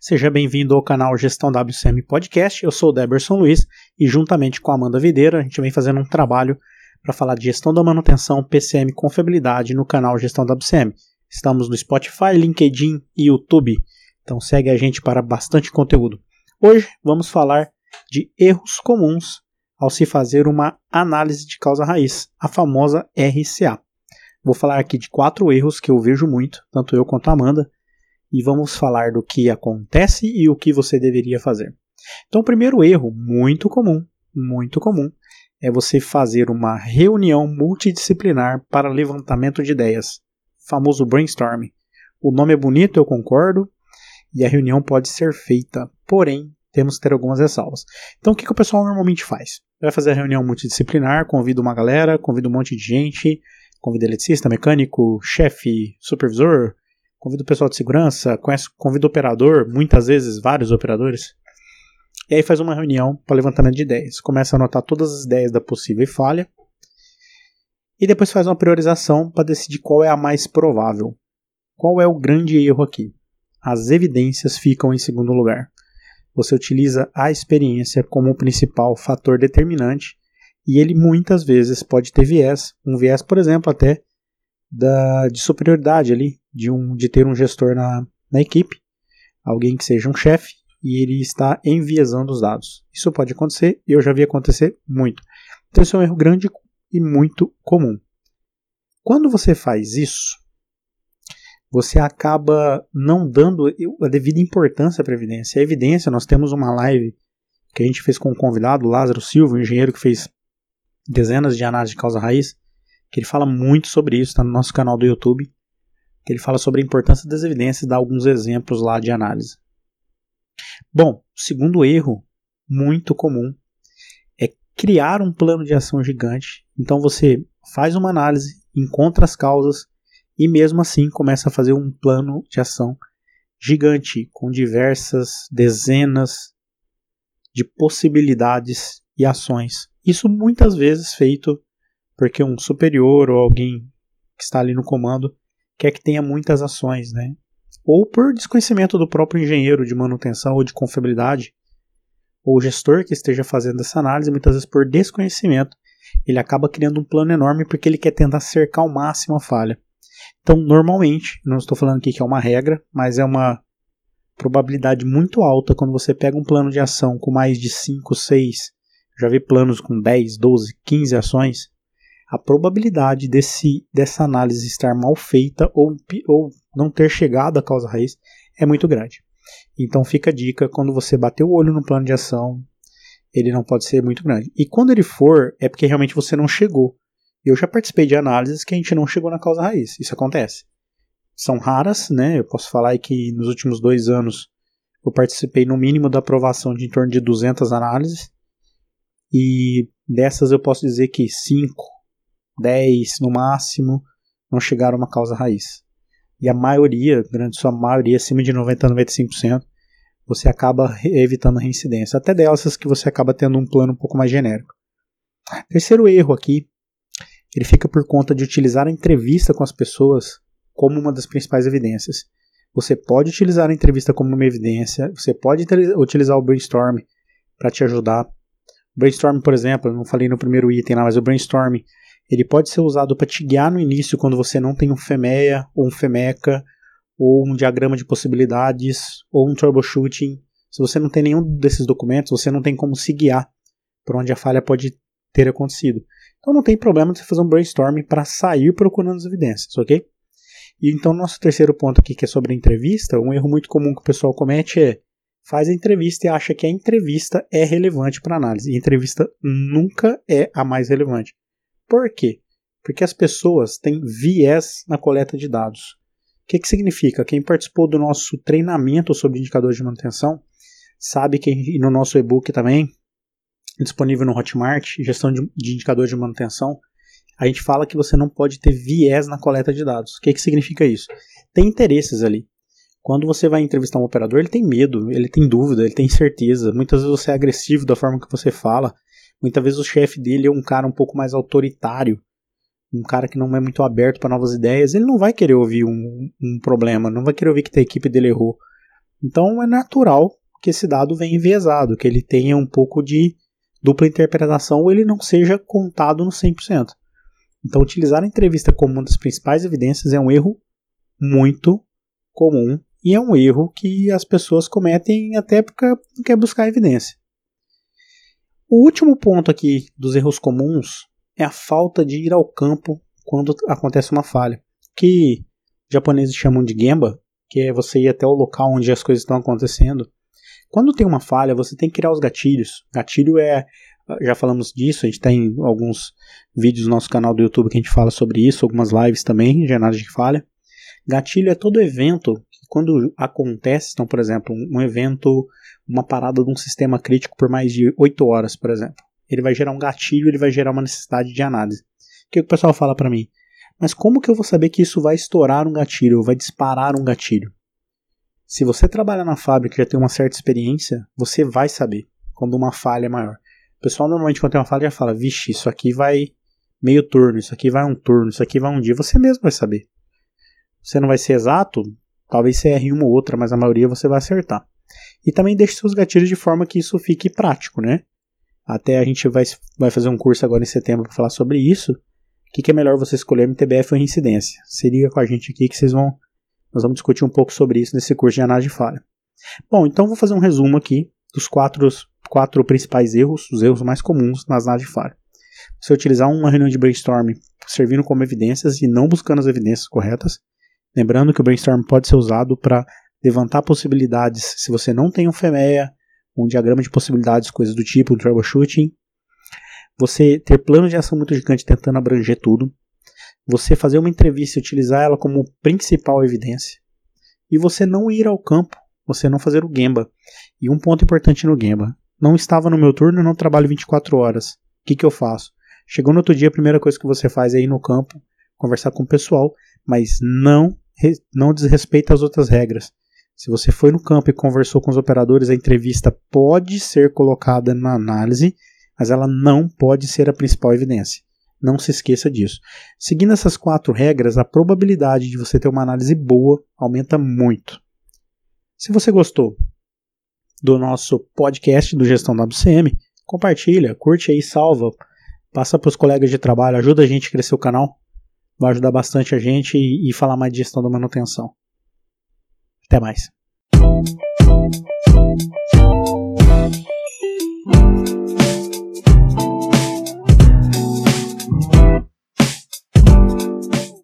Seja bem-vindo ao canal Gestão WCM Podcast. Eu sou o Deberson Luiz e, juntamente com a Amanda Videira, a gente vem fazendo um trabalho para falar de gestão da manutenção, PCM confiabilidade no canal Gestão WCM. Estamos no Spotify, LinkedIn e YouTube, então segue a gente para bastante conteúdo. Hoje vamos falar de erros comuns ao se fazer uma análise de causa raiz, a famosa RCA. Vou falar aqui de quatro erros que eu vejo muito, tanto eu quanto a Amanda, e vamos falar do que acontece e o que você deveria fazer. Então, o primeiro erro, muito comum, muito comum, é você fazer uma reunião multidisciplinar para levantamento de ideias, famoso brainstorming. O nome é bonito, eu concordo, e a reunião pode ser feita, porém, temos que ter algumas ressalvas. Então, o que, que o pessoal normalmente faz? Vai fazer a reunião multidisciplinar, convida uma galera, convida um monte de gente, convida eletricista, mecânico, chefe, supervisor, convida o pessoal de segurança, conhece, convida o operador, muitas vezes vários operadores. E aí faz uma reunião para levantamento de ideias. Começa a anotar todas as ideias da possível falha. E depois faz uma priorização para decidir qual é a mais provável. Qual é o grande erro aqui? As evidências ficam em segundo lugar. Você utiliza a experiência como o principal fator determinante e ele muitas vezes pode ter viés, um viés, por exemplo, até da, de superioridade ali, de, um, de ter um gestor na, na equipe, alguém que seja um chefe, e ele está enviesando os dados. Isso pode acontecer, e eu já vi acontecer muito. Então, isso é um erro grande e muito comum. Quando você faz isso, você acaba não dando a devida importância para a evidência. A evidência, nós temos uma live que a gente fez com um convidado, Lázaro Silva, um engenheiro que fez dezenas de análises de causa raiz, que ele fala muito sobre isso, está no nosso canal do YouTube que ele fala sobre a importância das evidências e dá alguns exemplos lá de análise. Bom, segundo erro muito comum é criar um plano de ação gigante. Então você faz uma análise, encontra as causas e mesmo assim começa a fazer um plano de ação gigante com diversas dezenas de possibilidades e ações. Isso muitas vezes feito porque um superior ou alguém que está ali no comando quer que tenha muitas ações, né? Ou por desconhecimento do próprio engenheiro de manutenção ou de confiabilidade, ou gestor que esteja fazendo essa análise, muitas vezes por desconhecimento, ele acaba criando um plano enorme porque ele quer tentar cercar ao máximo a falha. Então, normalmente, não estou falando aqui que é uma regra, mas é uma probabilidade muito alta quando você pega um plano de ação com mais de 5, 6, já vi planos com 10, 12, 15 ações, a probabilidade desse, dessa análise estar mal feita ou, ou não ter chegado à causa raiz é muito grande. Então fica a dica, quando você bater o olho no plano de ação, ele não pode ser muito grande. E quando ele for, é porque realmente você não chegou. Eu já participei de análises que a gente não chegou na causa raiz. Isso acontece. São raras, né? Eu posso falar que nos últimos dois anos eu participei no mínimo da aprovação de em torno de 200 análises. E dessas eu posso dizer que 5 10 no máximo, não chegaram a uma causa raiz. E a maioria, grande sua maioria, acima de 90 a 95%, você acaba evitando a reincidência. Até dessas que você acaba tendo um plano um pouco mais genérico. Terceiro erro aqui, ele fica por conta de utilizar a entrevista com as pessoas como uma das principais evidências. Você pode utilizar a entrevista como uma evidência, você pode utilizar o brainstorm para te ajudar. Brainstorm, por exemplo, eu não falei no primeiro item lá, mas o brainstorm ele pode ser usado para te guiar no início quando você não tem um FEMEA ou um FEMECA ou um diagrama de possibilidades ou um troubleshooting. Se você não tem nenhum desses documentos, você não tem como se guiar por onde a falha pode ter acontecido. Então não tem problema de você fazer um brainstorming para sair procurando as evidências, ok? E então nosso terceiro ponto aqui que é sobre entrevista, um erro muito comum que o pessoal comete é faz a entrevista e acha que a entrevista é relevante para análise. E a entrevista nunca é a mais relevante. Por quê? Porque as pessoas têm viés na coleta de dados. O que, que significa? Quem participou do nosso treinamento sobre indicadores de manutenção sabe que no nosso e-book também, disponível no Hotmart, gestão de, de indicadores de manutenção, a gente fala que você não pode ter viés na coleta de dados. O que, que significa isso? Tem interesses ali. Quando você vai entrevistar um operador, ele tem medo, ele tem dúvida, ele tem incerteza. Muitas vezes você é agressivo da forma que você fala, Muitas vezes o chefe dele é um cara um pouco mais autoritário, um cara que não é muito aberto para novas ideias, ele não vai querer ouvir um, um problema, não vai querer ouvir que a equipe dele errou. Então é natural que esse dado venha enviesado, que ele tenha um pouco de dupla interpretação ele não seja contado no 100%. Então, utilizar a entrevista como uma das principais evidências é um erro muito comum e é um erro que as pessoas cometem até porque não quer buscar evidência. O último ponto aqui dos erros comuns é a falta de ir ao campo quando acontece uma falha, que japoneses chamam de gemba, que é você ir até o local onde as coisas estão acontecendo. Quando tem uma falha, você tem que criar os gatilhos. Gatilho é já falamos disso, a gente tem alguns vídeos no nosso canal do YouTube que a gente fala sobre isso, algumas lives também, de análise de falha. Gatilho é todo evento que quando acontece, então, por exemplo, um evento, uma parada de um sistema crítico por mais de 8 horas, por exemplo. Ele vai gerar um gatilho, ele vai gerar uma necessidade de análise. O que o pessoal fala para mim? Mas como que eu vou saber que isso vai estourar um gatilho, vai disparar um gatilho? Se você trabalha na fábrica e já tem uma certa experiência, você vai saber quando uma falha é maior. O pessoal normalmente quando tem uma falha já fala, vixe, isso aqui vai meio turno, isso aqui vai um turno, isso aqui vai um dia. Você mesmo vai saber. Você não vai ser exato, talvez você erre uma ou outra, mas a maioria você vai acertar. E também deixe seus gatilhos de forma que isso fique prático, né? Até a gente vai, vai fazer um curso agora em setembro para falar sobre isso. O que, que, é melhor você escolher MTBF ou reincidência? Se liga com a gente aqui que vocês vão. Nós vamos discutir um pouco sobre isso nesse curso de análise de falha. Bom, então vou fazer um resumo aqui dos quatro quatro principais erros, os erros mais comuns nas análises de falha. Você utilizar uma reunião de brainstorming servindo como evidências e não buscando as evidências corretas. Lembrando que o brainstorming pode ser usado para levantar possibilidades se você não tem um FEMEA, um diagrama de possibilidades, coisas do tipo, um troubleshooting. Você ter plano de ação muito gigante tentando abranger tudo. Você fazer uma entrevista e utilizar ela como principal evidência. E você não ir ao campo, você não fazer o Gemba. E um ponto importante no Gemba: não estava no meu turno, não trabalho 24 horas. O que, que eu faço? Chegou no outro dia, a primeira coisa que você faz é ir no campo, conversar com o pessoal, mas não, não desrespeita as outras regras. Se você foi no campo e conversou com os operadores, a entrevista pode ser colocada na análise, mas ela não pode ser a principal evidência. Não se esqueça disso. Seguindo essas quatro regras, a probabilidade de você ter uma análise boa aumenta muito. Se você gostou, do nosso podcast do Gestão da WCM. Compartilha, curte aí, salva, passa para os colegas de trabalho, ajuda a gente a crescer o canal. Vai ajudar bastante a gente e, e falar mais de gestão da manutenção. Até mais.